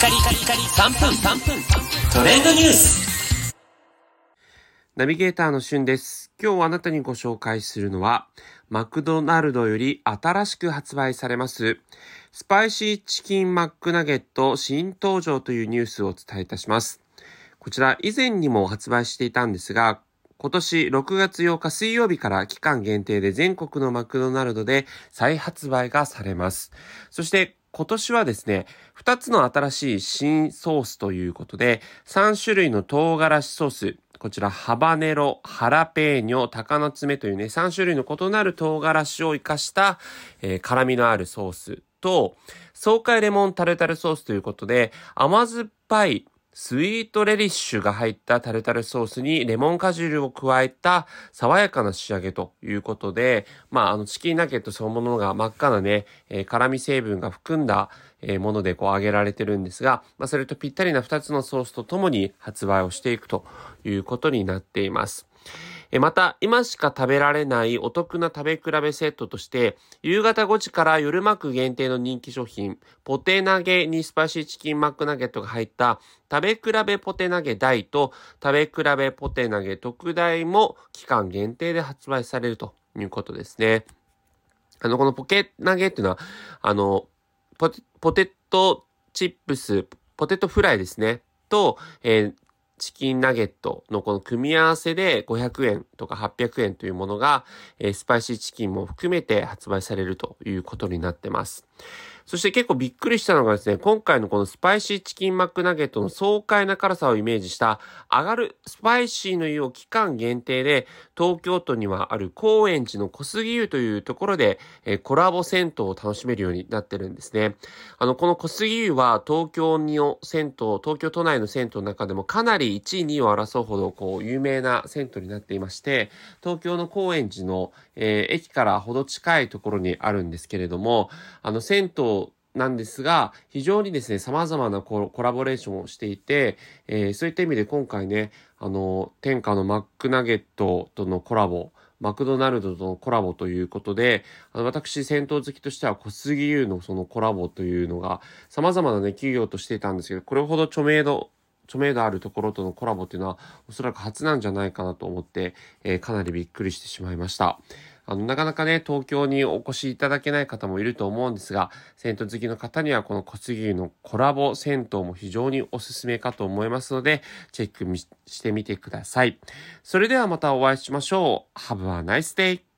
カリカリカリ3分3分トレンドニュースナビゲーターのしゅんです。今日あなたにご紹介するのは、マクドナルドより新しく発売されます、スパイシーチキンマックナゲット新登場というニュースをお伝えいたします。こちら以前にも発売していたんですが、今年6月8日水曜日から期間限定で全国のマクドナルドで再発売がされます。そして今年はですね、2つの新しい新ソースということで、3種類の唐辛子ソース、こちらハバネロ、ハラペーニョ、鷹の爪というね、3種類の異なる唐辛子を生かした、えー辛味のあるソースと、爽快レモンタルタルソースということで、甘酸っぱいスイートレリッシュが入ったタルタルソースにレモン果汁を加えた爽やかな仕上げということで、まあ、あの、チキンナゲットそのものが真っ赤なね、えー辛味成分が含んだ、えものでこう揚げられてるんですが、まあ、それとぴったりな2つのソースとともに発売をしていくということになっています。また、今しか食べられないお得な食べ比べセットとして、夕方5時から夜マック限定の人気商品、ポテナゲにスパイシーチキンマックナゲットが入った、食べ比べポテナゲ大と食べ比べポテナゲ特大も期間限定で発売されるということですね。あの、このポケナゲっていうのは、あの、ポテポテトチップス、ポテトフライですね。と、えーチキンナゲットのこの組み合わせで500円とか800円というものが、えースパイシーチキンも含めて発売されるということになってます。そして結構びっくりしたのがですね、今回のこのスパイシーチキンマックナゲットの爽快な辛さをイメージした上がるスパイシーの湯を期間限定で東京都にはある高円寺の小杉湯というところで、えコラボ銭湯を楽しめるようになってるんですね。あの、この小杉湯は東京の銭湯、東京都内の銭湯の中でもかなり1位、2位を争うほどこう有名な銭湯になっていまして、東京の高円寺の、えー駅からほど近いところにあるんですけれども、あの銭湯なんですが、非常にですね、様々なコラボレーションをしていて、えーそういった意味で今回ね、あの、天下のマックナゲットとのコラボ、マクドナルドとのコラボということで、あの私、戦闘好きとしては小杉湯のそのコラボというのが、様々なね、企業としていたんですけど、これほど著名度、著名度あるところとのコラボっていうのは、おそらく初なんじゃないかなと思って、えーかなりびっくりしてしまいました。あの、なかなかね、東京にお越しいただけない方もいると思うんですが、銭湯好きの方にはこの小杉のコラボ銭湯も非常におすすめかと思いますので、チェックしてみてください。それではまたお会いしましょう。Have a nice day!